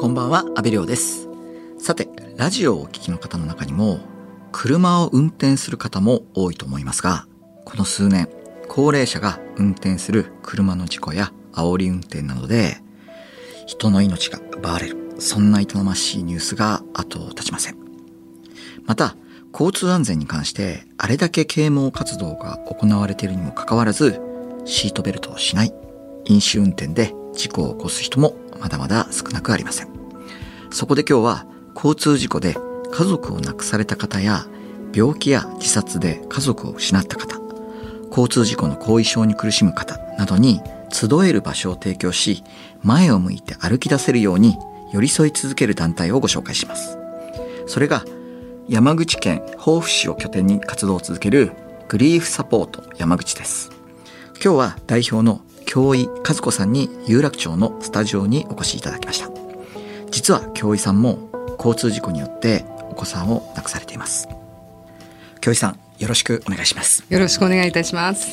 こんばんは、安部亮です。さて、ラジオをお聞きの方の中にも、車を運転する方も多いと思いますが、この数年、高齢者が運転する車の事故や煽り運転などで、人の命が奪われる、そんな痛ましいニュースが後を絶ちません。また、交通安全に関して、あれだけ啓蒙活動が行われているにもかかわらず、シートベルトをしない、飲酒運転で事故を起こす人もまだまだ少なくありません。そこで今日は交通事故で家族を亡くされた方や病気や自殺で家族を失った方、交通事故の後遺症に苦しむ方などに集える場所を提供し、前を向いて歩き出せるように寄り添い続ける団体をご紹介します。それが山口県防府市を拠点に活動を続けるグリーフサポート山口です。今日は代表の京井和子さんに有楽町のスタジオにお越しいただきました。実は京井さんも交通事故によってお子さんを亡くされています。京井さん、よろしくお願いします。よろしくお願いいたします。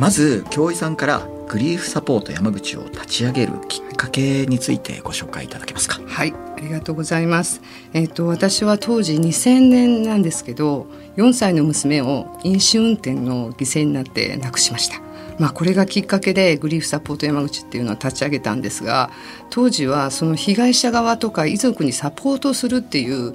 まず、京井さんからグリーフサポート山口を立ち上げるきっかけについてご紹介いただけますか？はい、ありがとうございます。えっ、と私は当時2000年なんですけど、4歳の娘を飲酒運転の犠牲になって亡くしました。まあこれがきっかけでグリーフサポート山口っていうのを立ち上げたんですが、当時はその被害者側とか遺族にサポートするっていう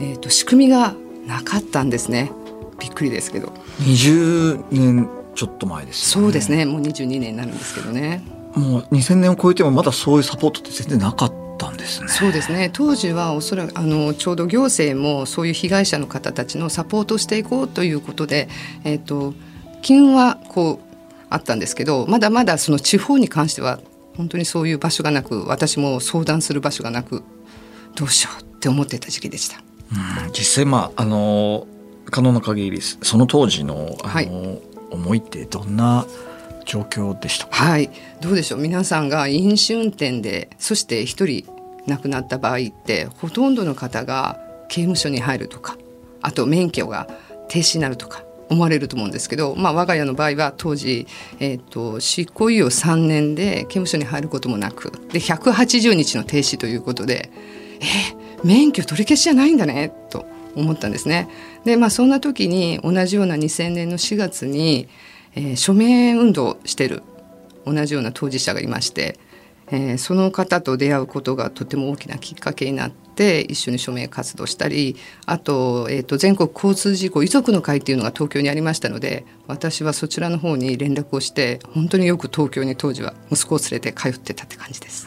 えっ、と仕組みがなかったんですね。びっくりですけど。20年ちょっと前ですよね。そうですね。もう22年になるんですけどね。もう2000年を超えてもまだそういうサポートって全然なかったんですね。そうですね当時はおそらくあのちょうど行政もそういう被害者の方たちのサポートをしていこうということで、えー、と機運はこうあったんですけどまだまだその地方に関しては本当にそういう場所がなく私も相談する場所がなくどうしようって思ってた時期でした。うん実際まああの可能な限りその当時のあの、はい思いってどんな状況でしたか？はい、どうでしょう皆さんが飲酒運転でそして一人亡くなった場合ってほとんどの方が刑務所に入るとかあと免許が停止になるとか思われると思うんですけど、まあ、我が家の場合は当時、えー、と執行猶予3年で刑務所に入ることもなくで180日の停止ということでえー免許取り消しじゃないんだねと思ったんですね。でまあそんな時に同じような2000年の4月に、えー署名運動をしてる同じような当事者がいまして、えーその方と出会うことがとても大きなきっかけになって一緒に署名活動したりあと,、えー、と全国交通事故遺族の会っていうのが東京にありましたので私はそちらの方に連絡をして本当によく東京に当時は息子を連れて通ってたって感じです。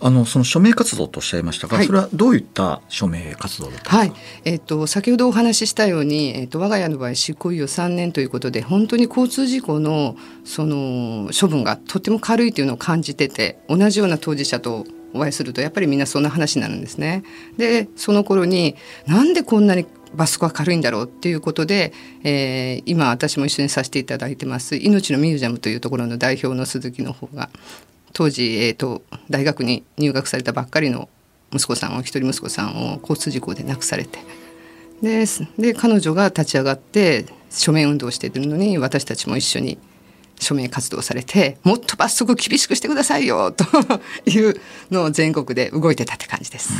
あのその署名活動とおっしゃいましたが、はいそれはどういった署名活動だった。はい、えっと先ほどお話ししたように、えっと我が家の場合執行猶予3年ということで本当に交通事故のその処分がとても軽いというのを感じてて同じような当事者とお会いするとやっぱりみんなそんな話になるんですね。でその頃になんでこんなに罰則が軽いんだろうっていうことで、えー今私も一緒にさせていただいてます命のミュージアムというところの代表の鈴木の方が当時、えー、と大学に入学されたばっかりの息子さんを一人息子さんを交通事故で亡くされてでで彼女が立ち上がって署名運動をしているのに私たちも一緒に署名活動されてもっと罰則厳しくしてくださいよ というのを全国で動いてたって感じです。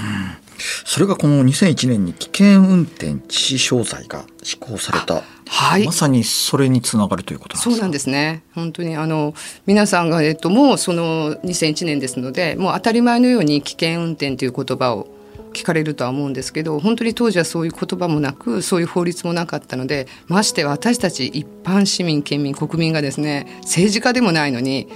それがこの2001年に危険運転致死傷罪が施行された、はいまさにそれにつながるということなんですか？そうなんですね。本当にあの皆さんがえっともうその2001年ですので、もう当たり前のように危険運転という言葉を聞かれるとは思うんですけど、本当に当時はそういう言葉もなく、そういう法律もなかったので、まして私たち一般市民県民国民がですね、政治家でもないのに。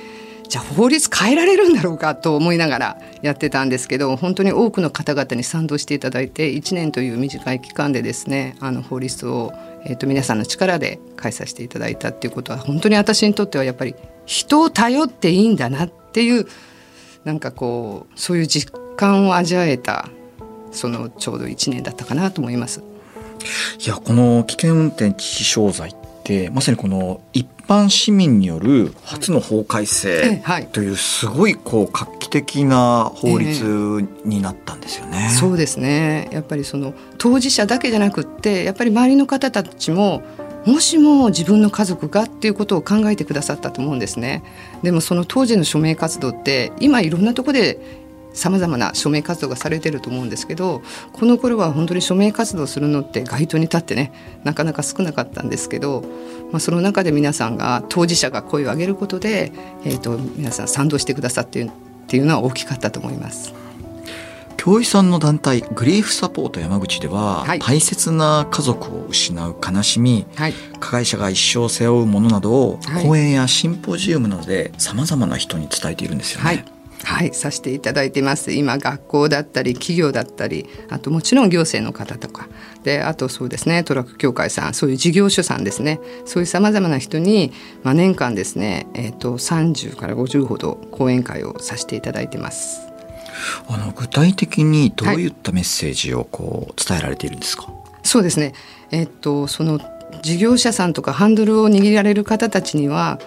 じゃあ法律変えられるんだろうかと思いながらやってたんですけど本当に多くの方々に賛同していただいて1年という短い期間でですねあの法律を、えー、と皆さんの力で開催していただいたっていうことは本当に私にとってはやっぱり人を頼っていいんだなっていうなんかこうそういう実感を味わえたそのちょうど1年だったかなと思います。いやこの危険運転致死傷罪ってまさにこの一般市民による初の法改ええ正はいというすごいこう画期的な法律になったんですよね。そうですねやっぱりその当事者だけじゃなくってやっぱり周りの方たちももしも自分の家族がっていうことを考えてくださったと思うんですねでもその当時の署名活動って今いろんなところでさまざまな署名活動がされてると思うんですけどこの頃は本当に署名活動するのって街頭に立ってねなかなか少なかったんですけど、まあ、その中で皆さんが当事者が声を上げることで、えーと、皆さん賛同してくださってっていうのは大きかったと思います。京井さんの団体グリーフサポート山口では、はい、大切な家族を失う悲しみ、はい、加害者が一生背負うものなどを、はい、講演やシンポジウムなどでさまざまな人に伝えているんですよね。はい、させていただいてます。今学校だったり企業だったりあともちろん行政の方とか。であとそうですねトラック協会さんそういう事業所さんですね。そういうさまざまな人に、まあ、年間ですね、えーと、と30から50ほど講演会をさせていただいてます。あの具体的にどういったメッセージをこう伝えられているんですか、はい、そうですね、えっと、その事業者さんとかハンドルを握られる方たちには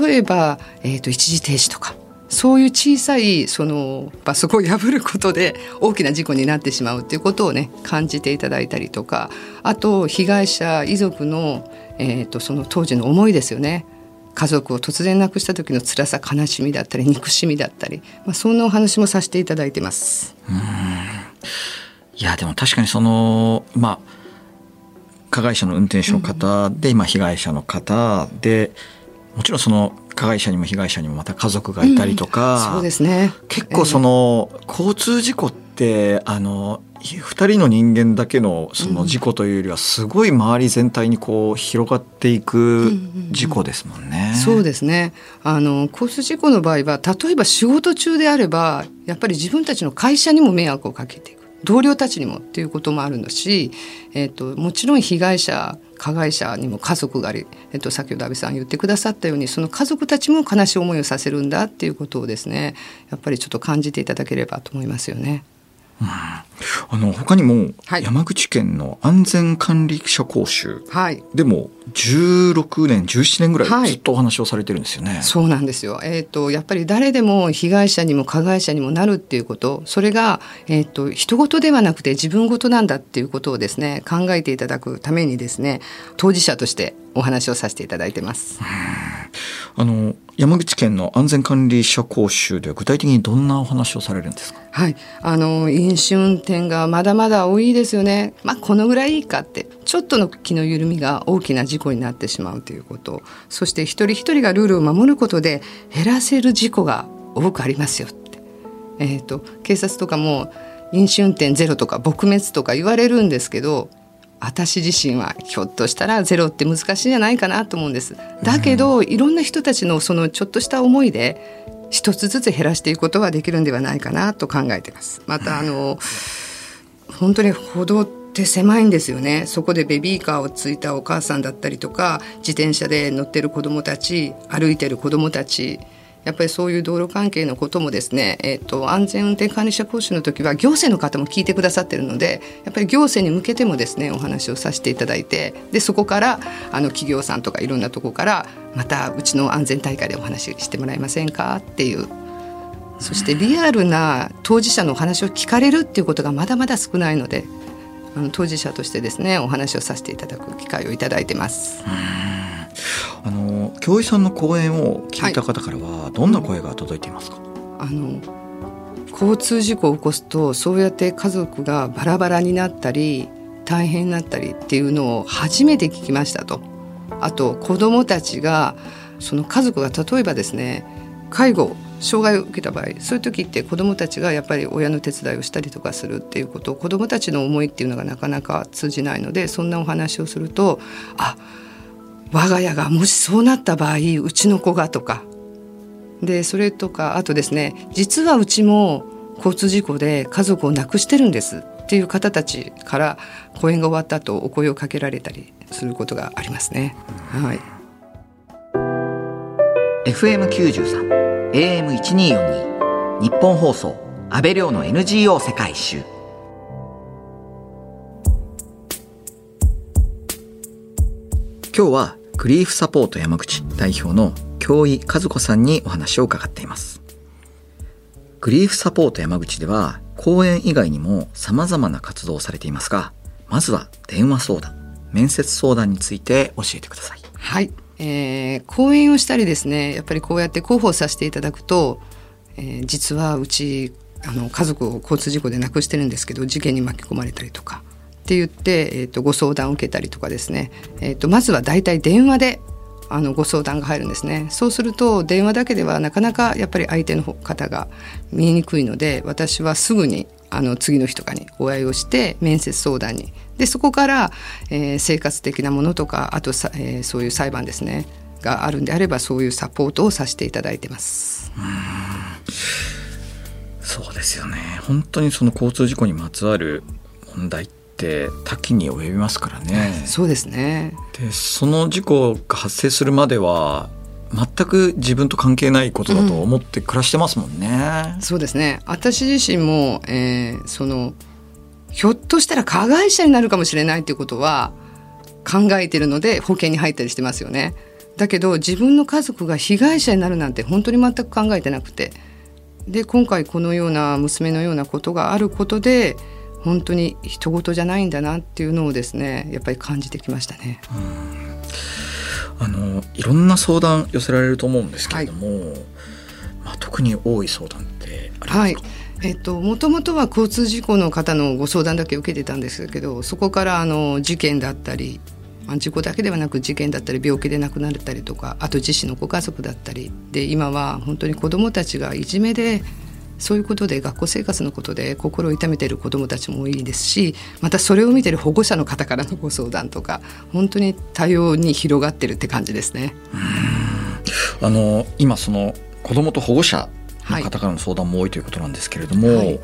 例えば、えっと、一時停止とかそういう小さいその罰則を破ることで大きな事故になってしまうっていうことをね感じていただいたりとかあと被害者遺族の、えーとその当時の思いですよね。家族を突然亡くした時の辛さ悲しみだったり憎しみだったり、まあ、そんなお話もさせていただいてます。うん。いやでも確かにそのまあ加害者の運転手の方で、今被害者の方でもちろんその加害者にも被害者にもまた家族がいたりとか、うん、そうですね。結構その、交通事故ってあの2人の人間だけのその事故というよりはすごい周り全体にこう広がっていく事故ですもんね。うんうんうん、そうですね。あの交通事故の場合は例えば仕事中であればやっぱり自分たちの会社にも迷惑をかけていく同僚たちにもっていうこともあるのし、えーと、もちろん被害者加害者にも家族があり、えっと、先ほど安倍さん言ってくださったようにその家族たちも悲しい思いをさせるんだっていうことをですねやっぱりちょっと感じていただければと思いますよね。あの他にも山口県の安全管理者講習でも16年17年ぐらいずっとお話をされてるんですよね。はい、そうなんですよ、えーと、やっぱり誰でも被害者にも加害者にもなるっていうこと。それが、えーと、人事ではなくて自分事なんだっていうことをですね考えていただくためにですね当事者としてお話をさせていただいてます。あの山口県の安全管理者講習で具体的にどんなお話をされるんですか？はい、あの飲酒運転がまだまだ多いですよね。まあこのぐらいいいかってちょっとの気の緩みが大きな事故になってしまうということ、そして一人一人がルールを守ることで減らせる事故が多くありますよって。えっ、ー、と警察とかも飲酒運転ゼロとか撲滅とか言われるんですけど私自身はひょっとしたらゼロって難しいんじゃないかなと思うんです。だけど、いろんな人たちのそのちょっとした思いで一つずつ減らしていくことはできるんではないかなと考えています。またあの本当に歩道って狭いんですよねそこでベビーカーをついたお母さんだったりとか自転車で乗ってる子どもたち歩いてる子どもたちやっぱりそういう道路関係のこともですね、えーと、安全運転管理者講習の時は行政の方も聞いてくださってるのでやっぱり行政に向けてもですねお話をさせていただいてでそこからあの企業さんとかいろんなとこからまたうちの安全大会でお話ししてもらえませんか？っていう。そしてリアルな当事者のお話を聞かれるっていうことがまだまだ少ないのであの当事者としてですねお話をさせていただく機会をいただいてます。教授さんの講演を聞いた方からはどんな声が届いていますか、はい、あの交通事故を起こすとそうやって家族がバラバラになったり大変になったりっていうのを初めて聞きましたと。あと子どもたちがその家族が例えばですね介護障害を受けた場合そういう時って子どもたちがやっぱり親の手伝いをしたりとかするっていうことを子どもたちの思いっていうのがなかなか通じないのでそんなお話をするとあ我が家がもしそうなった場合うちの子がとか。でそれとかあとですね実はうちも交通事故で家族を亡くしてるんです。っていう方たちから講演が終わった後お声をかけられたりすることがありますね。はい、FM93 AM1242 日本放送安倍亮の NGO 世界一周。今日はグリーフサポート山口代表の京井和子さんにお話を伺っています。グリーフサポート山口では講演以外にも様々な活動をされていますがまずは電話相談面接相談について教えてください。はい、えー、講演をしたりですねやっぱりこうやって広報させていただくと、えー、実はうちあの家族を交通事故で亡くしてるんですけど事件に巻き込まれたりとかって言って、えーと、ご相談を受けたりとかですね、えーと、まずは大体電話であのご相談が入るんですね。そうすると電話だけではなかなかやっぱり相手の方が見えにくいので私はすぐにあの次の日とかにお会いをして面接相談に。でそこから、えー、生活的なものとかあとさ、えー、そういう裁判ですね。があるんであればそういうサポートをさせていただいてます。そうですよね。本当にその交通事故にまつわる問題って多岐に及びますからね。そうですねでその事故が発生するまでは全く自分と関係ないことだと思って暮らしてますもんね。うん、そうですね私自身も、えー、そのひょっとしたら加害者になるかもしれないっていうことは考えてるので保険に入ったりしてますよね。だけど自分の家族が被害者になるなんて本当に全く考えてなくてで今回このような娘のようなことがあることで本当に人事じゃないんだなっていうのをですねやっぱり感じてきましたね。あのいろんな相談寄せられると思うんですけれども、はい、まあ、特に多い相談ってありますか、はい。えっと、もともとは交通事故の方のご相談だけ受けてたんですけどそこからあの事件だったり事故だけではなく事件だったり病気で亡くなったりとかあと自身のご家族だったりで今は本当に子どもたちがいじめでそういうことで学校生活のことで心を痛めている子どもたちも多いですしまたそれを見てる保護者の方からのご相談とか本当に多様に広がってるって感じですね。あの今その子どもと保護者の方からの相談も多いということなんですけれども、はい、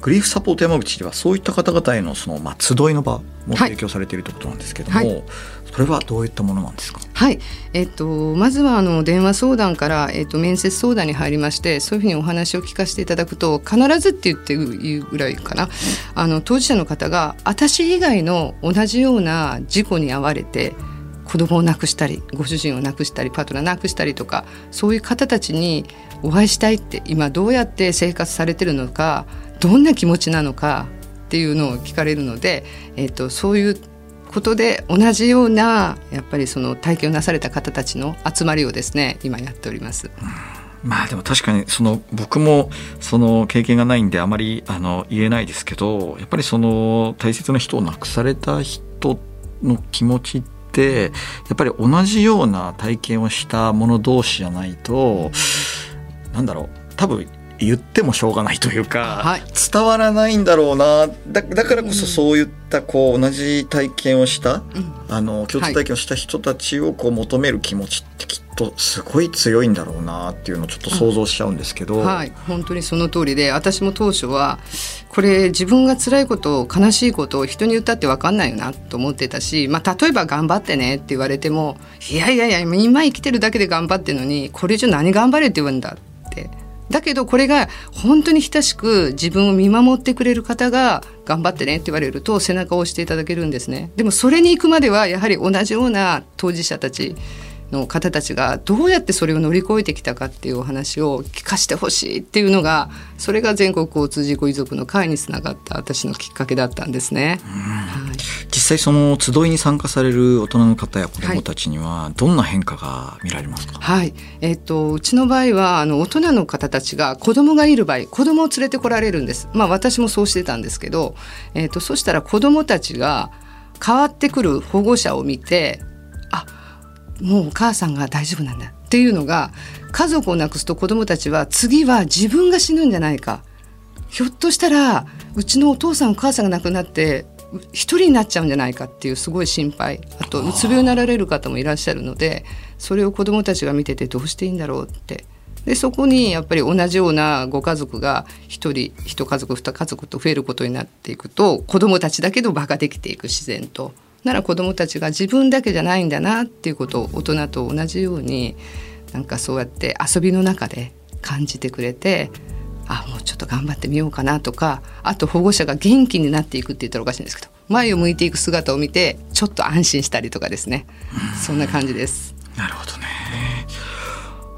グリーフサポート山口ではそういった方々へのその、まあ、集いの場も提供されているということなんですけれども、はい、それはどういったものなんですか？はい、えっと、まずはあの電話相談から、えっと、面接相談に入りましてそういうふうにお話を聞かせていただくと必ずって言っていうぐらいかな。あの当事者の方が私以外の同じような事故に遭われて子供を亡くしたりご主人を亡くしたりパートナー亡くしたりとかそういう方たちにお会いしたいって今どうやって生活されてるのかどんな気持ちなのかっていうのを聞かれるので、えーと、そういうことで同じようなやっぱりその体験をなされた方たちの集まりをですね今やっております。まあでも確かにその僕もその経験がないんであまりあの言えないですけどやっぱりその大切な人を亡くされた人の気持ちってやっぱり同じような体験をした者同士じゃないとなんだろう多分言ってもしょうがないというか、はい、伝わらないんだろうな。だだからこそそういったこう同じ体験をした、うん、あの共通体験をした人たちをこう求める気持ちってきっとすごい強いんだろうなっていうのをちょっと想像しちゃうんですけど、はい。本当にその通りで私も当初はこれ自分が辛いこと悲しいことを人に言ったって分かんないよなと思ってたし、まあ、例えば「頑張ってね」って言われても「いやいやいや今生きてるだけで頑張ってるのにこれ以上何頑張れって言うんだ」って。だけどこれが本当に親しく自分を見守ってくれる方が頑張ってねって言われると背中を押していただけるんですね。でもそれに行くまではやはり同じような当事者たちの方たちがどうやってそれを乗り越えてきたかっていうお話を聞かせてほしいっていうのがそれが全国交通事故遺族の会につながった私のきっかけだったんですね。はい、実際その集いに参加される大人の方や子どもたちにはどんな変化が見られますか、はい、えっ、ー、とうちの場合はあの大人の方たちが子供がいる場合子供を連れてこられるんです。まあ私もそうしてたんですけど、えっ、ー、とそしたら子供たちが変わってくる保護者を見てあもうお母さんが大丈夫なんだっていうのが家族を亡くすと子どもたちは次は自分が死ぬんじゃないか。ひょっとしたらうちのお父さんお母さんが亡くなって一人になっちゃうんじゃないかっていうすごい心配。あとうつ病になられる方もいらっしゃるのでそれを子どもたちが見ててどうしていいんだろうって。でそこにやっぱり同じようなご家族が1人1家族2家族と増えることになっていくと子どもたちだけど場ができていく自然と。なら子どもたちが自分だけじゃないんだなっていうことを大人と同じようになんかそうやって遊びの中で感じてくれてあもうちょっと頑張ってみようかなとかあと保護者が元気になっていくって言ったらおかしいんですけど前を向いていく姿を見てちょっと安心したりとかですねそんな感じです。なるほどね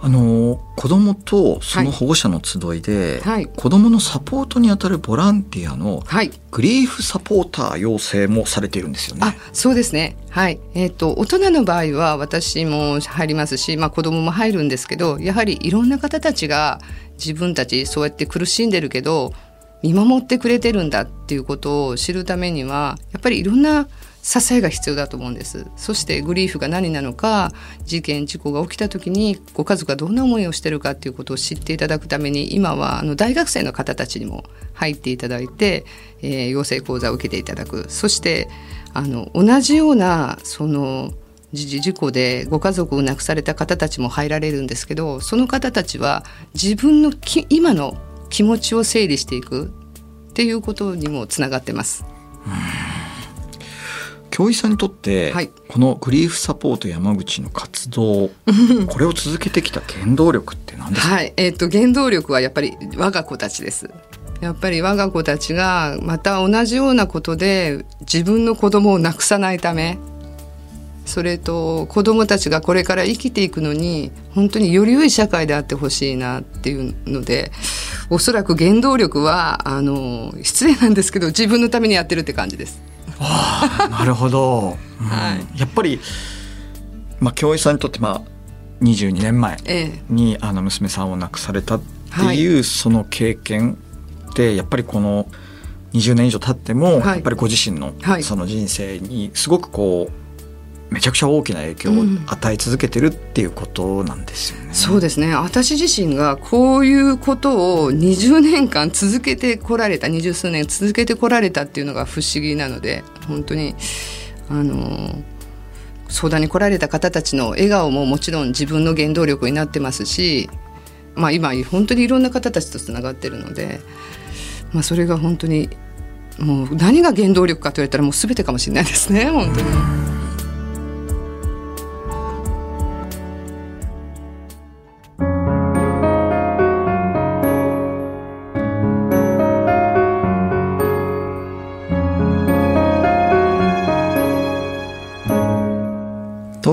あの子供とその保護者の集いで、はい、子供のサポートにあたるボランティアのグリーフサポーター養成もされているんですよね。あそうですね。はい、えーと、大人の場合は私も入りますし、まあ、子供も入るんですけどやはりいろんな方たちが自分たちそうやって苦しんでるけど見守ってくれてるんだっていうことを知るためにはやっぱりいろんな支えが必要だと思うんですそしてグリーフが何なのか事件事故が起きた時にご家族がどんな思いをしてるかっていうことを知っていただくために今はあの大学生の方たちにも入っていただいて、えー、養成講座を受けていただくそしてあの同じようなその事故でご家族を亡くされた方たちも入られるんですけどその方たちは自分の今の気持ちを整理していくっていうことにもつながってます。教員さんにとって、はい、このグリーフサポート山口の活動 これを続けてきた原動力って何ですか、はいえーと、原動力はやっぱり我が子たちです。やっぱり我が子たちがまた同じようなことで自分の子供を亡くさないためそれと子供たちがこれから生きていくのに本当により良い社会であってほしいなっていうのでおそらく原動力はあの失礼なんですけど自分のためにやってるって感じです。あなるほど、うん、はい、やっぱり、まあ、教員さんにとって、まあ、22年前に、え。え、あの娘さんを亡くされたっていう、はい、その経験ってやっぱりこの20年以上経っても、はい、やっぱりご自身のその人生にすごくこうめちゃくちゃ大きな影響を与え続けてるっていうことなんですよね。うん、そうですね私自身がこういうことを20年間続けてこられた二十数年続けてこられたっていうのが不思議なので本当にあの相談に来られた方たちの笑顔ももちろん自分の原動力になってますし、まあ、今本当にいろんな方たちとつながってるので、まあ、それが本当にもう何が原動力かと言われたらもう全てかもしれないですね本当に。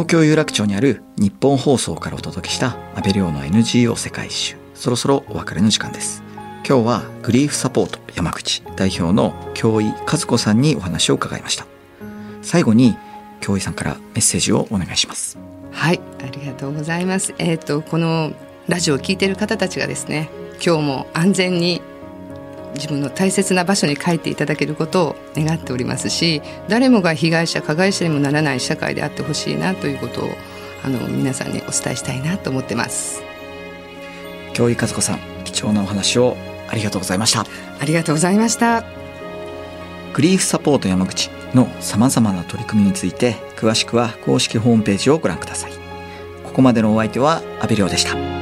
東京有楽町にある日本放送からお届けした安倍亮の NGO 世界一周。そろそろお別れの時間です。今日はグリーフサポート山口代表の京井和子さんにお話を伺いました。最後に京井さんからメッセージをお願いします。はいありがとうございます。えっ、ー、とこのラジオを聞いている方たちがですね今日も安全に自分の大切な場所に帰っていただけることを願っておりますし誰もが被害者加害者にもならない社会であってほしいなということをあの皆さんにお伝えしたいなと思ってます。京井和子さん貴重なお話をありがとうございました。ありがとうございました。グリーフサポート山口のさまざまな取り組みについて詳しくは公式ホームページをご覧ください。ここまでのお相手は阿部亮でした